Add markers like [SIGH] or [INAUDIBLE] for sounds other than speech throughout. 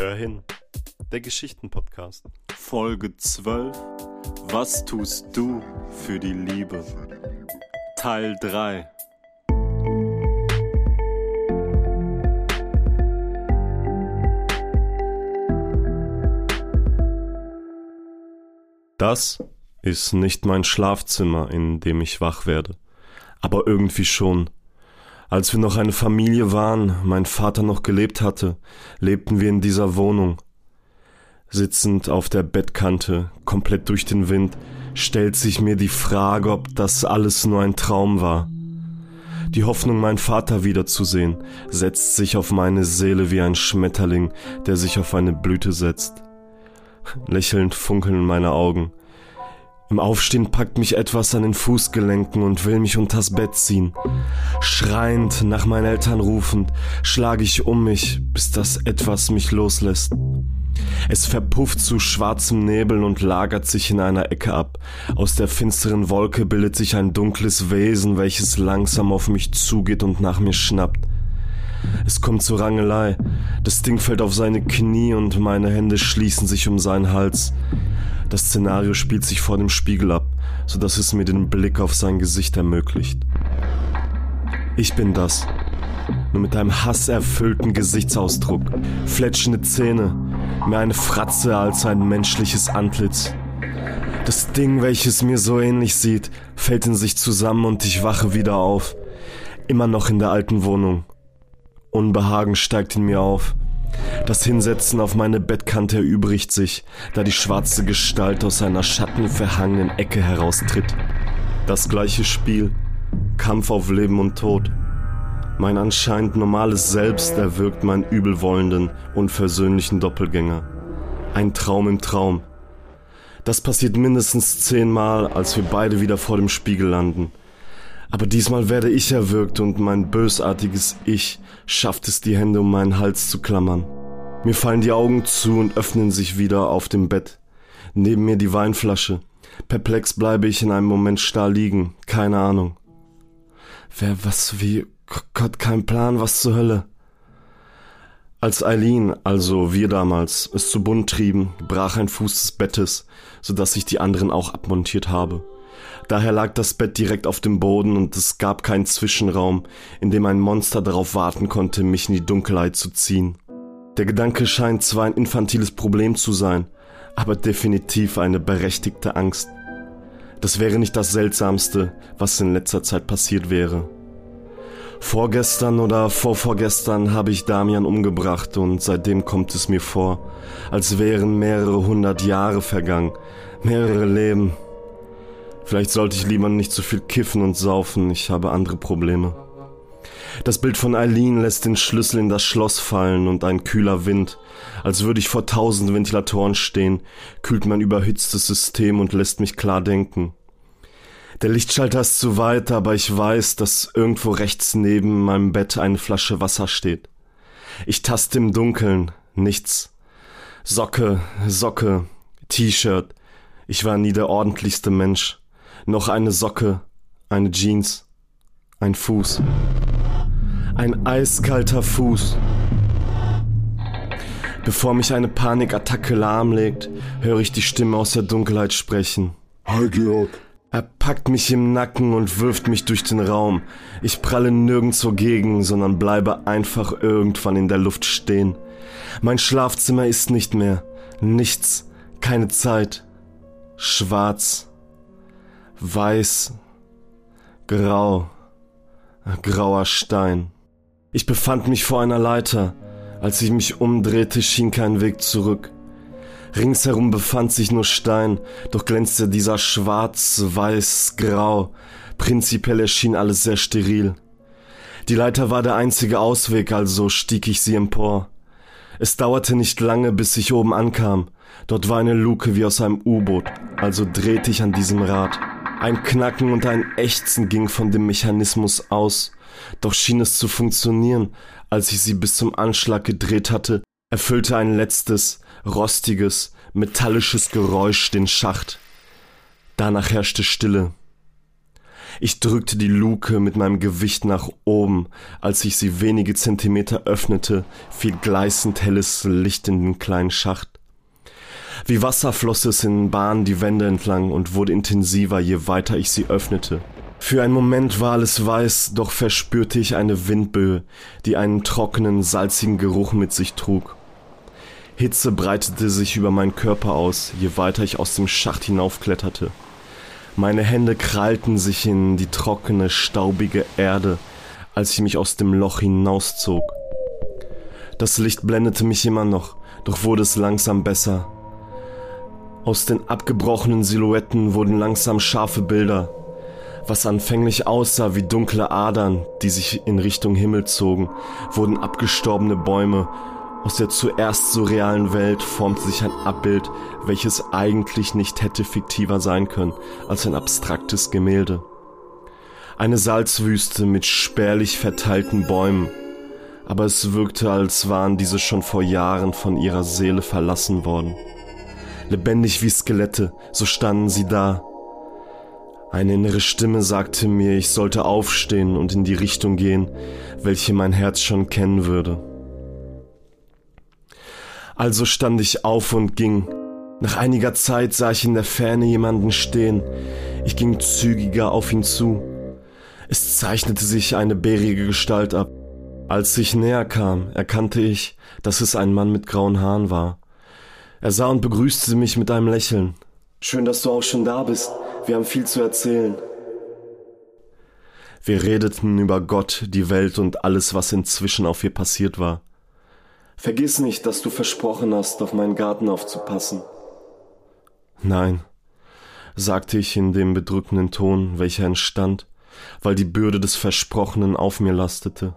Hör hin, der Geschichtenpodcast. Folge 12. Was tust du für die Liebe? Teil 3. Das ist nicht mein Schlafzimmer, in dem ich wach werde, aber irgendwie schon. Als wir noch eine Familie waren, mein Vater noch gelebt hatte, lebten wir in dieser Wohnung. Sitzend auf der Bettkante, komplett durch den Wind, stellt sich mir die Frage, ob das alles nur ein Traum war. Die Hoffnung, meinen Vater wiederzusehen, setzt sich auf meine Seele wie ein Schmetterling, der sich auf eine Blüte setzt. Lächelnd funkeln meine Augen. Im Aufstehen packt mich etwas an den Fußgelenken und will mich unters Bett ziehen. Schreiend, nach meinen Eltern rufend, schlage ich um mich, bis das etwas mich loslässt. Es verpufft zu schwarzem Nebel und lagert sich in einer Ecke ab. Aus der finsteren Wolke bildet sich ein dunkles Wesen, welches langsam auf mich zugeht und nach mir schnappt. Es kommt zur Rangelei. Das Ding fällt auf seine Knie und meine Hände schließen sich um seinen Hals. Das Szenario spielt sich vor dem Spiegel ab, sodass es mir den Blick auf sein Gesicht ermöglicht. Ich bin das. Nur mit einem hasserfüllten Gesichtsausdruck, fletschende Zähne, mehr eine Fratze als ein menschliches Antlitz. Das Ding, welches mir so ähnlich sieht, fällt in sich zusammen und ich wache wieder auf. Immer noch in der alten Wohnung. Unbehagen steigt in mir auf. Das Hinsetzen auf meine Bettkante erübrigt sich, da die schwarze Gestalt aus einer schattenverhangenen Ecke heraustritt. Das gleiche Spiel. Kampf auf Leben und Tod. Mein anscheinend normales Selbst erwirkt meinen übelwollenden, unversöhnlichen Doppelgänger. Ein Traum im Traum. Das passiert mindestens zehnmal, als wir beide wieder vor dem Spiegel landen. Aber diesmal werde ich erwürgt und mein bösartiges Ich schafft es, die Hände um meinen Hals zu klammern. Mir fallen die Augen zu und öffnen sich wieder auf dem Bett. Neben mir die Weinflasche. Perplex bleibe ich in einem Moment starr liegen. Keine Ahnung. Wer, was, wie, Gott, kein Plan, was zur Hölle. Als Eileen, also wir damals, es zu bunt trieben, brach ein Fuß des Bettes, so dass ich die anderen auch abmontiert habe. Daher lag das Bett direkt auf dem Boden und es gab keinen Zwischenraum, in dem ein Monster darauf warten konnte, mich in die Dunkelheit zu ziehen. Der Gedanke scheint zwar ein infantiles Problem zu sein, aber definitiv eine berechtigte Angst. Das wäre nicht das Seltsamste, was in letzter Zeit passiert wäre. Vorgestern oder vorvorgestern habe ich Damian umgebracht und seitdem kommt es mir vor, als wären mehrere hundert Jahre vergangen, mehrere Leben. Vielleicht sollte ich lieber nicht zu viel kiffen und saufen, ich habe andere Probleme. Das Bild von Eileen lässt den Schlüssel in das Schloss fallen und ein kühler Wind, als würde ich vor tausend Ventilatoren stehen, kühlt mein überhitztes System und lässt mich klar denken. Der Lichtschalter ist zu weit, aber ich weiß, dass irgendwo rechts neben meinem Bett eine Flasche Wasser steht. Ich taste im Dunkeln, nichts. Socke, Socke, T-Shirt. Ich war nie der ordentlichste Mensch noch eine Socke, eine Jeans, ein Fuß. Ein eiskalter Fuß. Bevor mich eine Panikattacke lahmlegt, höre ich die Stimme aus der Dunkelheit sprechen. Hi Georg. Er packt mich im Nacken und wirft mich durch den Raum. Ich pralle nirgendwo gegen, sondern bleibe einfach irgendwann in der Luft stehen. Mein Schlafzimmer ist nicht mehr. Nichts. Keine Zeit. Schwarz weiß, grau, grauer Stein. Ich befand mich vor einer Leiter. Als ich mich umdrehte, schien kein Weg zurück. Ringsherum befand sich nur Stein, doch glänzte dieser schwarz, weiß, grau. Prinzipiell erschien alles sehr steril. Die Leiter war der einzige Ausweg, also stieg ich sie empor. Es dauerte nicht lange, bis ich oben ankam. Dort war eine Luke wie aus einem U-Boot, also drehte ich an diesem Rad. Ein Knacken und ein Ächzen ging von dem Mechanismus aus, doch schien es zu funktionieren, als ich sie bis zum Anschlag gedreht hatte, erfüllte ein letztes, rostiges, metallisches Geräusch den Schacht. Danach herrschte Stille. Ich drückte die Luke mit meinem Gewicht nach oben. Als ich sie wenige Zentimeter öffnete, fiel gleißend helles Licht in den kleinen Schacht. Wie Wasser floss es in Bahnen die Wände entlang und wurde intensiver, je weiter ich sie öffnete. Für einen Moment war alles weiß, doch verspürte ich eine Windböe, die einen trockenen, salzigen Geruch mit sich trug. Hitze breitete sich über meinen Körper aus, je weiter ich aus dem Schacht hinaufkletterte. Meine Hände krallten sich in die trockene, staubige Erde, als ich mich aus dem Loch hinauszog. Das Licht blendete mich immer noch, doch wurde es langsam besser. Aus den abgebrochenen Silhouetten wurden langsam scharfe Bilder. Was anfänglich aussah wie dunkle Adern, die sich in Richtung Himmel zogen, wurden abgestorbene Bäume aus der zuerst surrealen Welt formte sich ein Abbild, welches eigentlich nicht hätte fiktiver sein können als ein abstraktes Gemälde. Eine Salzwüste mit spärlich verteilten Bäumen, aber es wirkte, als waren diese schon vor Jahren von ihrer Seele verlassen worden. Lebendig wie Skelette, so standen sie da. Eine innere Stimme sagte mir, ich sollte aufstehen und in die Richtung gehen, welche mein Herz schon kennen würde. Also stand ich auf und ging. Nach einiger Zeit sah ich in der Ferne jemanden stehen. Ich ging zügiger auf ihn zu. Es zeichnete sich eine bärige Gestalt ab. Als ich näher kam, erkannte ich, dass es ein Mann mit grauen Haaren war. Er sah und begrüßte mich mit einem Lächeln. Schön, dass du auch schon da bist. Wir haben viel zu erzählen. Wir redeten über Gott, die Welt und alles, was inzwischen auf ihr passiert war. Vergiss nicht, dass du versprochen hast, auf meinen Garten aufzupassen. Nein, sagte ich in dem bedrückenden Ton, welcher entstand, weil die Bürde des Versprochenen auf mir lastete.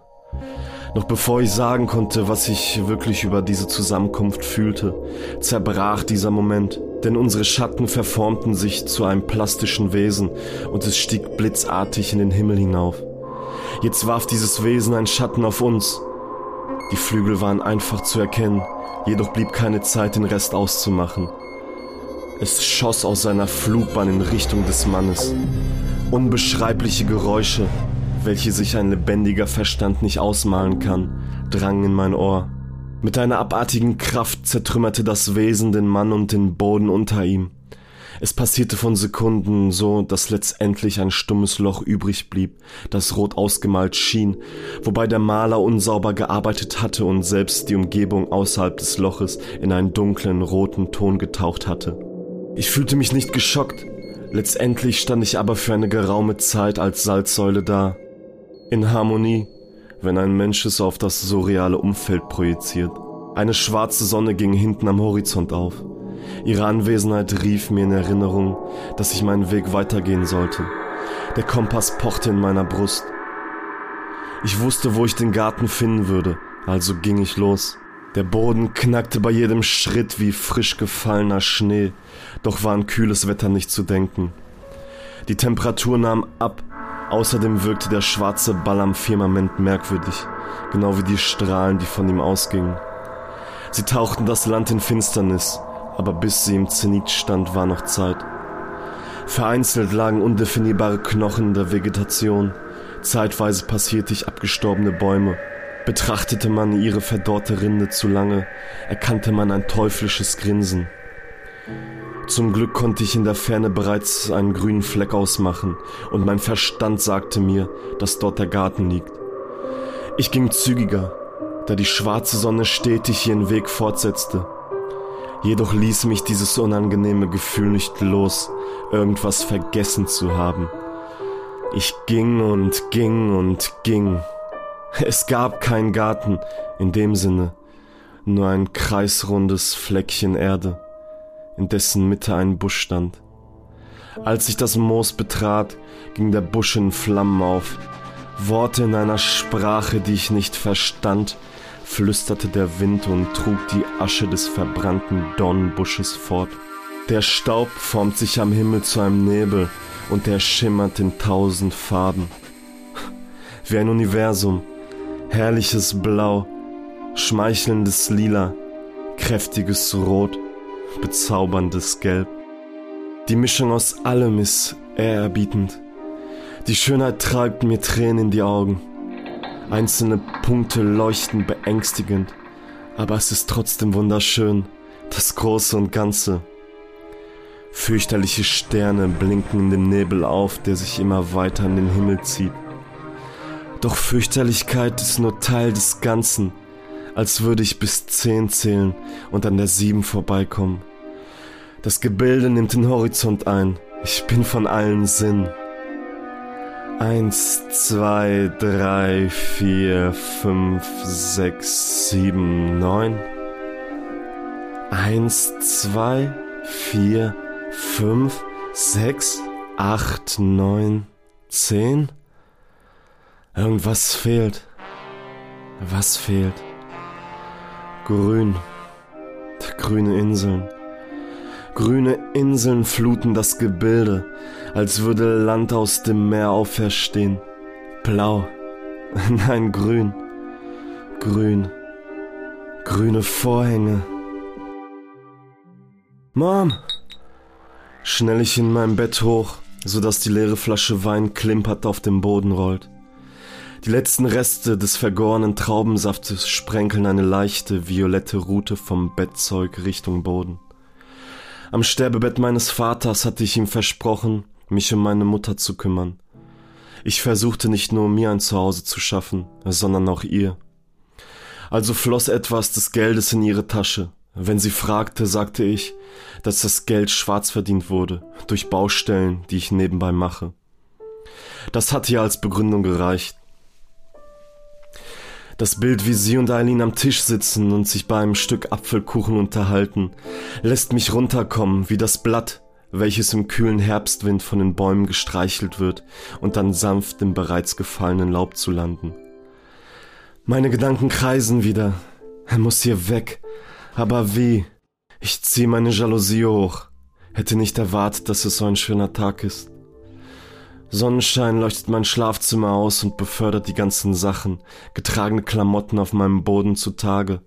Noch bevor ich sagen konnte, was ich wirklich über diese Zusammenkunft fühlte, zerbrach dieser Moment, denn unsere Schatten verformten sich zu einem plastischen Wesen und es stieg blitzartig in den Himmel hinauf. Jetzt warf dieses Wesen einen Schatten auf uns, die Flügel waren einfach zu erkennen, jedoch blieb keine Zeit, den Rest auszumachen. Es schoss aus seiner Flugbahn in Richtung des Mannes. Unbeschreibliche Geräusche, welche sich ein lebendiger Verstand nicht ausmalen kann, drangen in mein Ohr. Mit einer abartigen Kraft zertrümmerte das Wesen den Mann und den Boden unter ihm. Es passierte von Sekunden so, dass letztendlich ein stummes Loch übrig blieb, das rot ausgemalt schien, wobei der Maler unsauber gearbeitet hatte und selbst die Umgebung außerhalb des Loches in einen dunklen roten Ton getaucht hatte. Ich fühlte mich nicht geschockt, letztendlich stand ich aber für eine geraume Zeit als Salzsäule da. In Harmonie, wenn ein Mensch es auf das surreale Umfeld projiziert. Eine schwarze Sonne ging hinten am Horizont auf. Ihre Anwesenheit rief mir in Erinnerung, dass ich meinen Weg weitergehen sollte. Der Kompass pochte in meiner Brust. Ich wusste, wo ich den Garten finden würde, also ging ich los. Der Boden knackte bei jedem Schritt wie frisch gefallener Schnee, doch war an kühles Wetter nicht zu denken. Die Temperatur nahm ab, außerdem wirkte der schwarze Ball am Firmament merkwürdig, genau wie die Strahlen, die von ihm ausgingen. Sie tauchten das Land in Finsternis, aber bis sie im Zenit stand, war noch Zeit. Vereinzelt lagen undefinierbare Knochen der Vegetation, zeitweise passierte ich abgestorbene Bäume. Betrachtete man ihre verdorrte Rinde zu lange, erkannte man ein teuflisches Grinsen. Zum Glück konnte ich in der Ferne bereits einen grünen Fleck ausmachen, und mein Verstand sagte mir, dass dort der Garten liegt. Ich ging zügiger, da die schwarze Sonne stetig ihren Weg fortsetzte. Jedoch ließ mich dieses unangenehme Gefühl nicht los, irgendwas vergessen zu haben. Ich ging und ging und ging. Es gab keinen Garten in dem Sinne, nur ein kreisrundes Fleckchen Erde, in dessen Mitte ein Busch stand. Als ich das Moos betrat, ging der Busch in Flammen auf. Worte in einer Sprache, die ich nicht verstand, flüsterte der Wind und trug die Asche des verbrannten Dornbusches fort. Der Staub formt sich am Himmel zu einem Nebel und er schimmert in tausend Farben. [LAUGHS] Wie ein Universum, herrliches Blau, schmeichelndes Lila, kräftiges Rot, bezauberndes Gelb. Die Mischung aus allem ist ehrerbietend. Die Schönheit treibt mir Tränen in die Augen. Einzelne Punkte leuchten beängstigend, aber es ist trotzdem wunderschön, das Große und Ganze. Fürchterliche Sterne blinken in dem Nebel auf, der sich immer weiter in den Himmel zieht. Doch Fürchterlichkeit ist nur Teil des Ganzen, als würde ich bis zehn zählen und an der sieben vorbeikommen. Das Gebilde nimmt den Horizont ein, ich bin von allen Sinn. Eins, zwei, drei, vier, fünf, sechs, sieben, neun. Eins, zwei, vier, fünf, sechs, acht, neun, zehn. Irgendwas fehlt. Was fehlt? Grün. Grüne Inseln. Grüne Inseln fluten das Gebilde, als würde Land aus dem Meer auferstehen. Blau. [LAUGHS] Nein, grün. Grün. Grüne Vorhänge. Mom! Schnell ich in meinem Bett hoch, so dass die leere Flasche Wein klimpert auf dem Boden rollt. Die letzten Reste des vergorenen Traubensaftes sprenkeln eine leichte, violette Route vom Bettzeug Richtung Boden. Am Sterbebett meines Vaters hatte ich ihm versprochen, mich um meine Mutter zu kümmern. Ich versuchte nicht nur mir ein Zuhause zu schaffen, sondern auch ihr. Also floss etwas des Geldes in ihre Tasche. Wenn sie fragte, sagte ich, dass das Geld schwarz verdient wurde, durch Baustellen, die ich nebenbei mache. Das hatte ihr als Begründung gereicht. Das Bild, wie sie und Eileen am Tisch sitzen und sich bei einem Stück Apfelkuchen unterhalten, lässt mich runterkommen wie das Blatt, welches im kühlen Herbstwind von den Bäumen gestreichelt wird und dann sanft im bereits gefallenen Laub zu landen. Meine Gedanken kreisen wieder. Er muss hier weg. Aber wie? Ich ziehe meine Jalousie hoch. Hätte nicht erwartet, dass es so ein schöner Tag ist. Sonnenschein leuchtet mein Schlafzimmer aus und befördert die ganzen Sachen, getragene Klamotten auf meinem Boden zutage.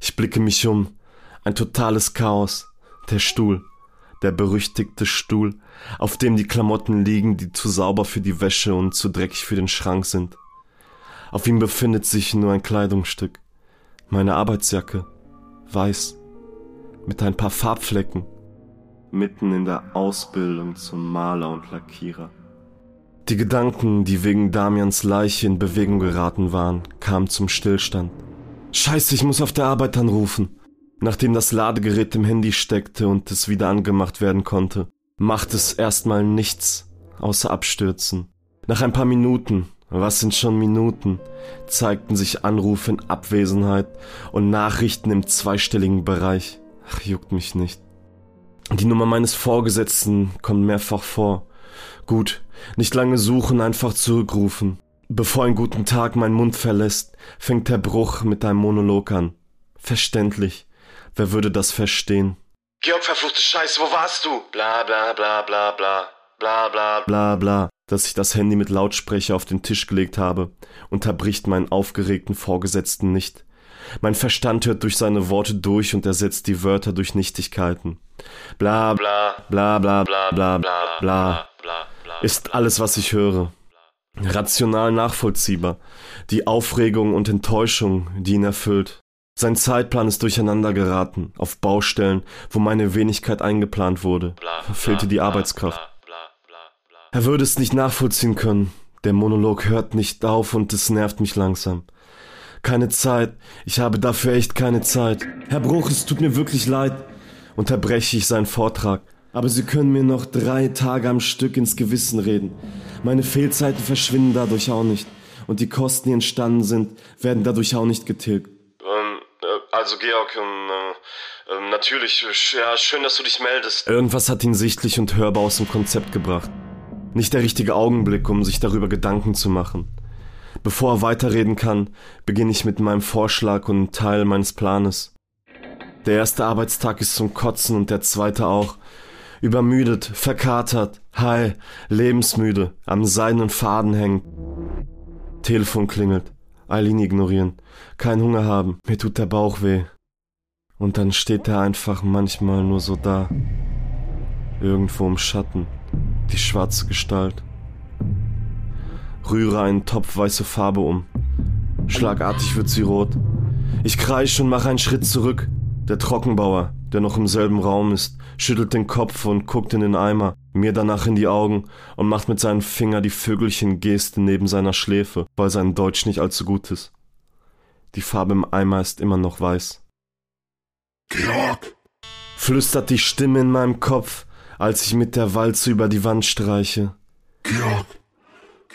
Ich blicke mich um. Ein totales Chaos. Der Stuhl. Der berüchtigte Stuhl, auf dem die Klamotten liegen, die zu sauber für die Wäsche und zu dreckig für den Schrank sind. Auf ihm befindet sich nur ein Kleidungsstück. Meine Arbeitsjacke. Weiß. Mit ein paar Farbflecken. Mitten in der Ausbildung zum Maler und Lackierer. Die Gedanken, die wegen Damians Leiche in Bewegung geraten waren, kamen zum Stillstand. Scheiße, ich muss auf der Arbeit anrufen. Nachdem das Ladegerät im Handy steckte und es wieder angemacht werden konnte, macht es erstmal nichts außer abstürzen. Nach ein paar Minuten, was sind schon Minuten, zeigten sich Anrufe in Abwesenheit und Nachrichten im zweistelligen Bereich. Ach, juckt mich nicht. Die Nummer meines Vorgesetzten kommt mehrfach vor. Gut, nicht lange suchen, einfach zurückrufen. Bevor ein guten Tag meinen Mund verlässt, fängt der Bruch mit einem Monolog an. Verständlich. Wer würde das verstehen? Georg, verfluchte Scheiße, wo warst du? Bla bla bla bla bla. Bla bla bla bla. Dass ich das Handy mit Lautsprecher auf den Tisch gelegt habe, unterbricht meinen aufgeregten Vorgesetzten nicht. Mein Verstand hört durch seine Worte durch und ersetzt die Wörter durch Nichtigkeiten. Bla bla bla bla bla bla bla bla ist alles, was ich höre. Rational nachvollziehbar. Die Aufregung und Enttäuschung, die ihn erfüllt. Sein Zeitplan ist durcheinander geraten, auf Baustellen, wo meine Wenigkeit eingeplant wurde. Fehlte die Arbeitskraft. Er würde es nicht nachvollziehen können. Der Monolog hört nicht auf und es nervt mich langsam. Keine Zeit. Ich habe dafür echt keine Zeit. Herr Bruch, es tut mir wirklich leid. Unterbreche ich seinen Vortrag. Aber Sie können mir noch drei Tage am Stück ins Gewissen reden. Meine Fehlzeiten verschwinden dadurch auch nicht. Und die Kosten, die entstanden sind, werden dadurch auch nicht getilgt. Ähm, äh, also Georg, ähm, äh, natürlich, ja, schön, dass du dich meldest. Irgendwas hat ihn sichtlich und hörbar aus dem Konzept gebracht. Nicht der richtige Augenblick, um sich darüber Gedanken zu machen. Bevor er weiterreden kann, beginne ich mit meinem Vorschlag und Teil meines Planes. Der erste Arbeitstag ist zum Kotzen und der zweite auch, übermüdet, verkatert, high, lebensmüde, am seidenen Faden hängen. Telefon klingelt. Eileen ignorieren. Kein Hunger haben. Mir tut der Bauch weh. Und dann steht er einfach manchmal nur so da. Irgendwo im Schatten. Die schwarze Gestalt. rühre einen Topf weiße Farbe um. Schlagartig wird sie rot. Ich kreische und mache einen Schritt zurück. Der Trockenbauer, der noch im selben Raum ist, schüttelt den Kopf und guckt in den Eimer, mir danach in die Augen und macht mit seinem Finger die Vögelchen-Geste neben seiner Schläfe, weil sein Deutsch nicht allzu gut ist. Die Farbe im Eimer ist immer noch weiß. Georg! Flüstert die Stimme in meinem Kopf, als ich mit der Walze über die Wand streiche. Georg!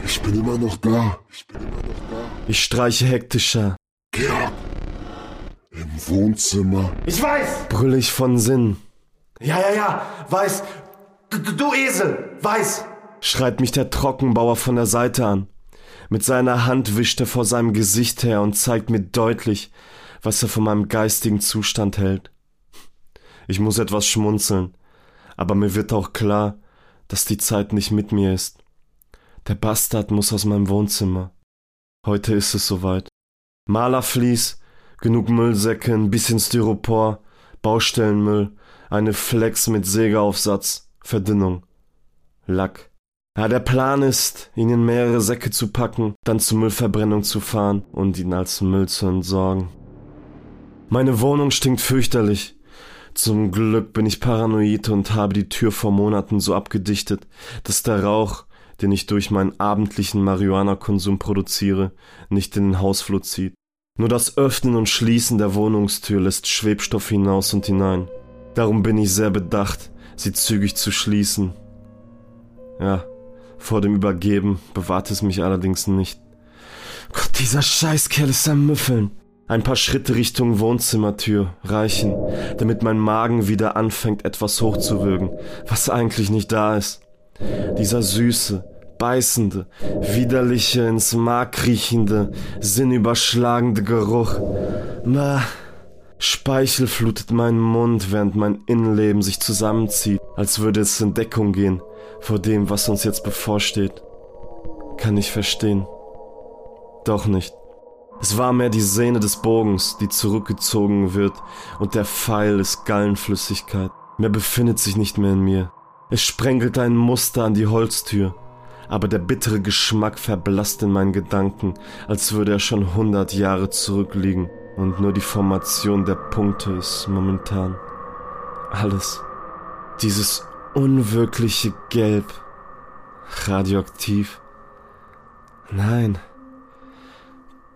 Ich bin immer noch da. Ich bin immer noch da. Ich streiche hektischer, Georg! Im Wohnzimmer. Ich weiß! brülle ich von Sinn. Ja, ja, ja, weiß. Du, du- du Esel, weiß. schreit mich der Trockenbauer von der Seite an. Mit seiner Hand wischt er vor seinem Gesicht her und zeigt mir deutlich, was er von meinem geistigen Zustand hält. Ich muss etwas schmunzeln, aber mir wird auch klar, dass die Zeit nicht mit mir ist. Der Bastard muss aus meinem Wohnzimmer. Heute ist es soweit. Malerflies, genug Müllsäcke, ein bisschen Styropor, Baustellenmüll, eine Flex mit Sägeaufsatz, Verdünnung, Lack. Ja, der Plan ist, ihn in mehrere Säcke zu packen, dann zur Müllverbrennung zu fahren und ihn als Müll zu entsorgen. Meine Wohnung stinkt fürchterlich. Zum Glück bin ich paranoid und habe die Tür vor Monaten so abgedichtet, dass der Rauch, den ich durch meinen abendlichen Marihuana-Konsum produziere, nicht in den Hausflur zieht. Nur das Öffnen und Schließen der Wohnungstür lässt Schwebstoff hinaus und hinein. Darum bin ich sehr bedacht, sie zügig zu schließen. Ja, vor dem Übergeben bewahrt es mich allerdings nicht. Gott, dieser Scheißkerl ist am Müffeln. Ein paar Schritte Richtung Wohnzimmertür reichen, damit mein Magen wieder anfängt etwas hochzuwürgen, was eigentlich nicht da ist. Dieser süße, beißende, widerliche, ins Mark riechende, sinnüberschlagende Geruch. Ma, Speichel flutet meinen Mund, während mein Innenleben sich zusammenzieht, als würde es in Deckung gehen vor dem, was uns jetzt bevorsteht. Kann ich verstehen. Doch nicht. Es war mehr die Sehne des Bogens, die zurückgezogen wird, und der Pfeil ist Gallenflüssigkeit. Mehr befindet sich nicht mehr in mir. Es sprenkelt ein Muster an die Holztür, aber der bittere Geschmack verblasst in meinen Gedanken, als würde er schon hundert Jahre zurückliegen, und nur die Formation der Punkte ist momentan alles. Dieses unwirkliche Gelb. Radioaktiv. Nein.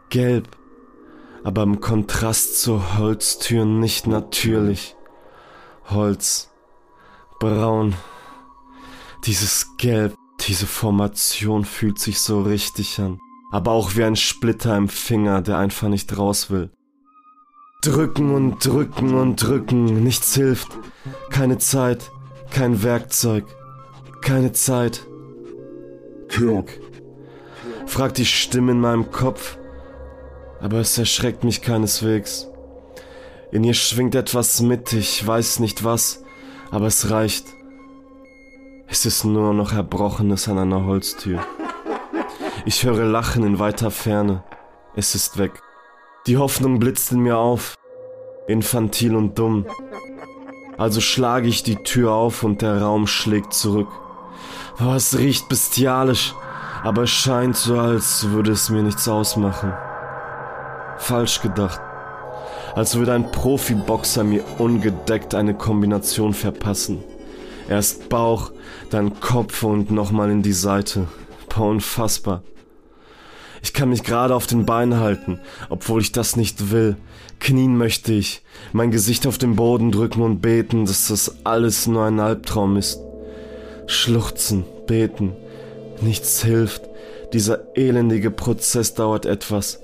Gelb. Aber im Kontrast zur Holztür nicht natürlich. Holz. Braun. Dieses Gelb, diese Formation fühlt sich so richtig an. Aber auch wie ein Splitter im Finger, der einfach nicht raus will. Drücken und drücken und drücken, nichts hilft. Keine Zeit, kein Werkzeug, keine Zeit. Georg! fragt die Stimme in meinem Kopf, aber es erschreckt mich keineswegs. In ihr schwingt etwas mit, ich weiß nicht was, aber es reicht. Es ist nur noch Erbrochenes an einer Holztür. Ich höre Lachen in weiter Ferne. Es ist weg. Die Hoffnung blitzt in mir auf. Infantil und dumm. Also schlage ich die Tür auf und der Raum schlägt zurück. Oh, es riecht bestialisch, aber es scheint so, als würde es mir nichts ausmachen. Falsch gedacht. Als würde ein Profiboxer mir ungedeckt eine Kombination verpassen. Erst Bauch, dann Kopf und nochmal in die Seite. Boah, unfassbar. Ich kann mich gerade auf den Beinen halten, obwohl ich das nicht will. Knien möchte ich, mein Gesicht auf den Boden drücken und beten, dass das alles nur ein Albtraum ist. Schluchzen, beten, nichts hilft. Dieser elendige Prozess dauert etwas,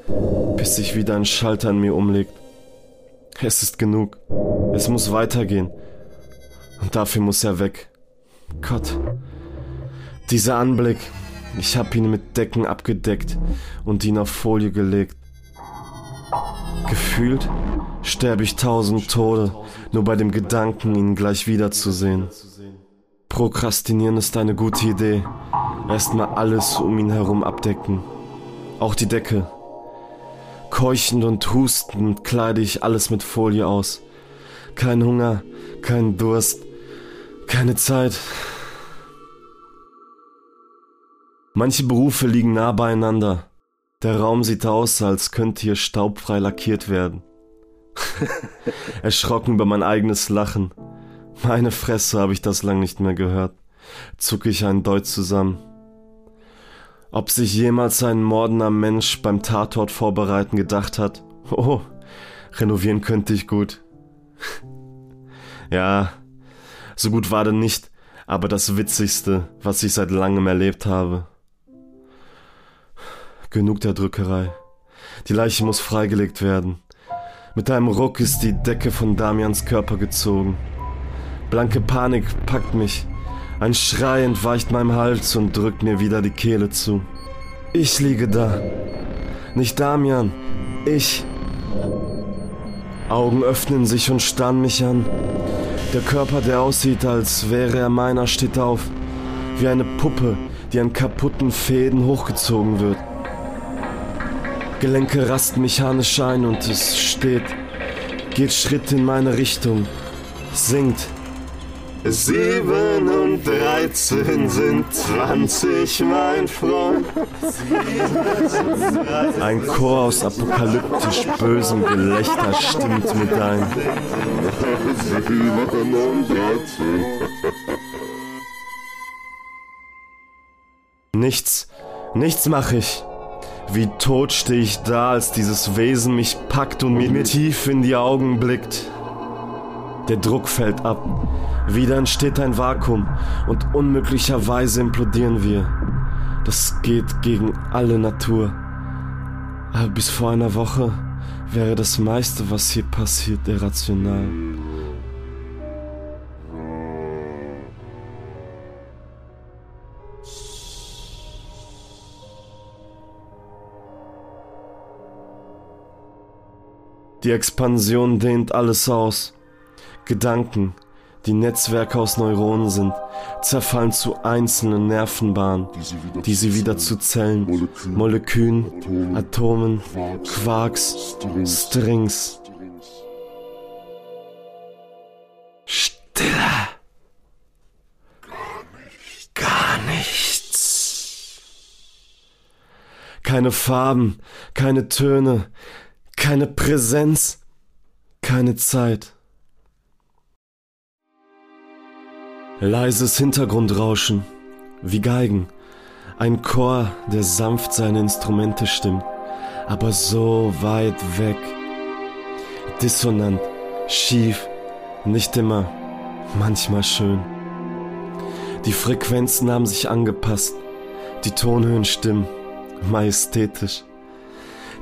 bis sich wieder ein Schalter an mir umlegt. Es ist genug. Es muss weitergehen. Und dafür muss er weg. Gott. Dieser Anblick. Ich hab ihn mit Decken abgedeckt und ihn auf Folie gelegt. Gefühlt sterbe ich tausend Tode, nur bei dem Gedanken, ihn gleich wiederzusehen. Prokrastinieren ist eine gute Idee. Erstmal alles um ihn herum abdecken. Auch die Decke. Keuchend und hustend kleide ich alles mit Folie aus. Kein Hunger, kein Durst, keine Zeit. Manche Berufe liegen nah beieinander. Der Raum sieht aus, als könnte hier staubfrei lackiert werden. [LAUGHS] Erschrocken über mein eigenes Lachen. Meine Fresse habe ich das lang nicht mehr gehört. Zucke ich ein Deut zusammen. Ob sich jemals ein mordender Mensch beim Tatort vorbereiten gedacht hat, oh, renovieren könnte ich gut. [LAUGHS] ja, so gut war denn nicht, aber das Witzigste, was ich seit langem erlebt habe. Genug der Drückerei. Die Leiche muss freigelegt werden. Mit einem Ruck ist die Decke von Damians Körper gezogen. Blanke Panik packt mich. Ein Schrei entweicht meinem Hals und drückt mir wieder die Kehle zu. Ich liege da. Nicht Damian. Ich. Augen öffnen sich und starren mich an. Der Körper, der aussieht, als wäre er meiner, steht auf. Wie eine Puppe, die an kaputten Fäden hochgezogen wird. Gelenke rasten mechanisch ein und es steht, geht Schritt in meine Richtung, singt. Sieben und dreizehn sind zwanzig, mein Freund. Ein Chor aus apokalyptisch bösem Gelächter stimmt mit ein. Sieben und dreizehn. Nichts, nichts mache ich. Wie tot stehe ich da, als dieses Wesen mich packt und mir tief in die Augen blickt. Der Druck fällt ab. Wieder entsteht ein Vakuum und unmöglicherweise implodieren wir. Das geht gegen alle Natur. Aber bis vor einer Woche wäre das meiste, was hier passiert, irrational. Die Expansion dehnt alles aus. Gedanken, die Netzwerke aus Neuronen sind, zerfallen zu einzelnen Nervenbahnen, die sie wieder zu Zellen, Molekülen, Atomen, Quarks, Strings. Stille. Gar nichts. Keine Farben, keine Töne, keine Präsenz, keine Zeit. Leises Hintergrundrauschen, wie Geigen, ein Chor, der sanft seine Instrumente stimmt, aber so weit weg. Dissonant, schief, nicht immer, manchmal schön. Die Frequenzen haben sich angepasst, die Tonhöhen stimmen, majestätisch.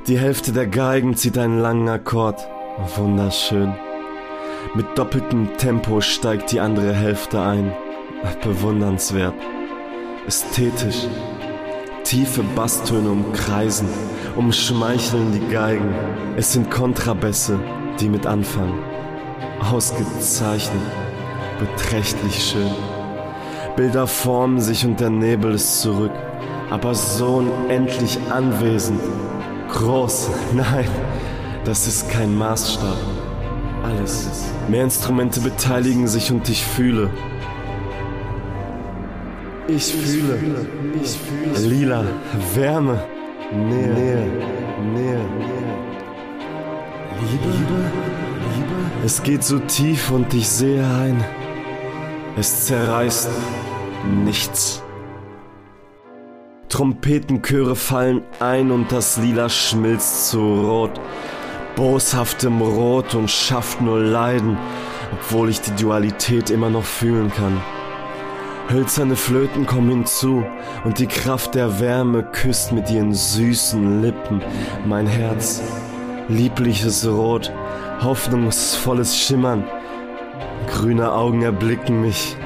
Die Hälfte der Geigen zieht einen langen Akkord, wunderschön. Mit doppeltem Tempo steigt die andere Hälfte ein. Bewundernswert. Ästhetisch. Tiefe Basstöne umkreisen, umschmeicheln die Geigen. Es sind Kontrabässe, die mit anfangen. Ausgezeichnet, beträchtlich schön. Bilder formen sich und der Nebel ist zurück, aber so unendlich anwesend. Groß, [LAUGHS] nein, das ist kein Maßstab alles. Mehr Instrumente beteiligen sich und ich fühle. Ich fühle. Ich fühle. Lila, Wärme, Nähe, Nähe, Nähe. Liebe, Liebe. Es geht so tief und ich sehe ein. Es zerreißt nichts. Trompetenchöre fallen ein und das Lila schmilzt zu Rot boshaftem Rot und schafft nur Leiden, obwohl ich die Dualität immer noch fühlen kann. Hölzerne Flöten kommen hinzu und die Kraft der Wärme küsst mit ihren süßen Lippen mein Herz. Liebliches Rot, hoffnungsvolles Schimmern. Grüne Augen erblicken mich.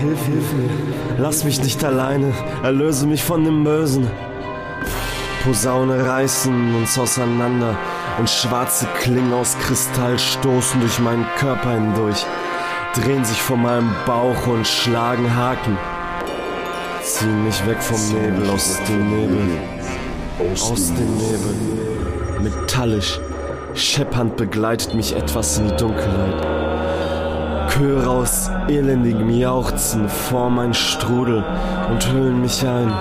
Hilf, hilf mir, lass mich nicht alleine, erlöse mich von dem Bösen. Posaune reißen uns auseinander und schwarze Klingen aus Kristall stoßen durch meinen Körper hindurch, drehen sich vor meinem Bauch und schlagen Haken, ziehen mich weg vom Nebel, aus dem Nebel, aus dem Nebel. Metallisch, scheppernd begleitet mich etwas in die Dunkelheit. Chöre aus elendigem Jauchzen formen ein Strudel und hüllen mich ein.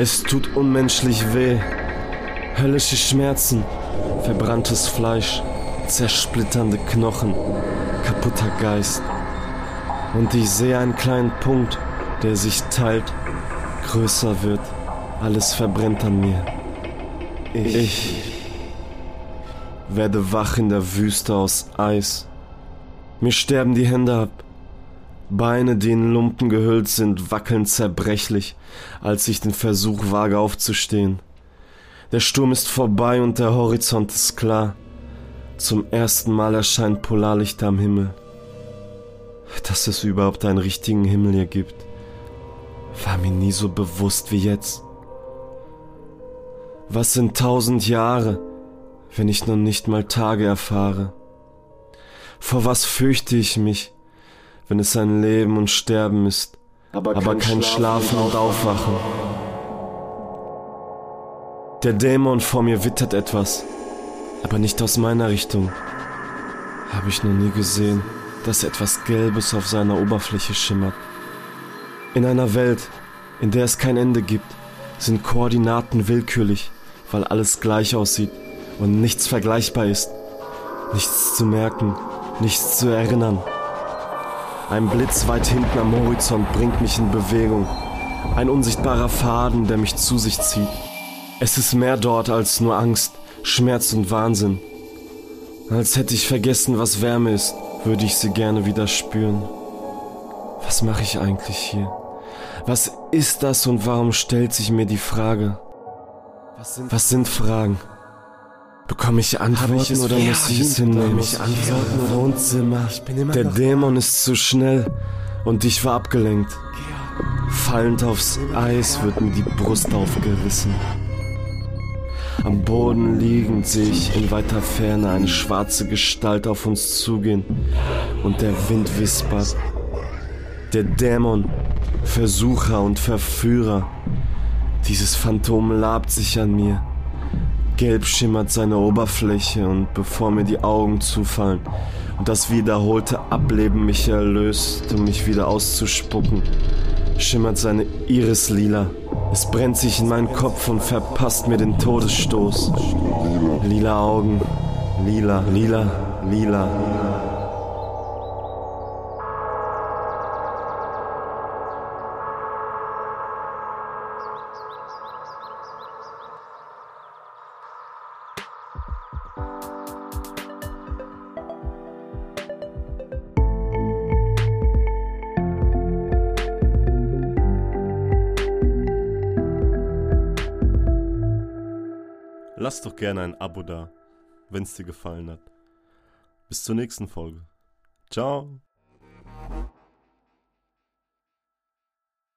Es tut unmenschlich weh. Höllische Schmerzen, verbranntes Fleisch, zersplitternde Knochen, kaputter Geist. Und ich sehe einen kleinen Punkt, der sich teilt, größer wird, alles verbrennt an mir. Ich, ich werde wach in der Wüste aus Eis. Mir sterben die Hände ab. Beine, die in Lumpen gehüllt sind, wackeln zerbrechlich, als ich den Versuch wage aufzustehen. Der Sturm ist vorbei und der Horizont ist klar. Zum ersten Mal erscheint Polarlicht am Himmel. Dass es überhaupt einen richtigen Himmel hier gibt, war mir nie so bewusst wie jetzt. Was sind tausend Jahre, wenn ich nun nicht mal Tage erfahre? Vor was fürchte ich mich, wenn es ein Leben und Sterben ist, aber, aber kein, Schlafen und Aufwachen? Der Dämon vor mir wittert etwas, aber nicht aus meiner Richtung. Habe ich noch nie gesehen, dass etwas Gelbes auf seiner Oberfläche schimmert. In einer Welt, in der es kein Ende gibt, sind Koordinaten willkürlich, weil alles gleich aussieht und nichts vergleichbar ist. Nichts zu merken, nichts zu erinnern. Ein Blitz weit hinten am Horizont bringt mich in Bewegung. Ein unsichtbarer Faden, der mich zu sich zieht. Es ist mehr dort als nur Angst, Schmerz und Wahnsinn. Als hätte ich vergessen, was Wärme ist, würde ich sie gerne wieder spüren. Was mache ich eigentlich hier? Was ist das und warum stellt sich mir die Frage? Was sind, was sind Fragen? Bekomme ich Antworten ich oder muss ich es hinnehmen? Ich Antworten oder Wohnzimmer? Der Dämon ist zu schnell und ich war abgelenkt. Fallend aufs Eis wird mir die Brust aufgerissen. Am Boden liegend sehe ich in weiter Ferne eine schwarze Gestalt auf uns zugehen und der Wind wispert. Der Dämon, Versucher und Verführer. Dieses Phantom labt sich an mir. Gelb schimmert seine Oberfläche und bevor mir die Augen zufallen und das wiederholte Ableben mich erlöst, um mich wieder auszuspucken, schimmert seine Iris lila es brennt sich in meinen Kopf und verpasst mir den Todesstoß. Lila Augen, lila, lila, lila. gerne ein Abo da, wenn es dir gefallen hat. Bis zur nächsten Folge. Ciao.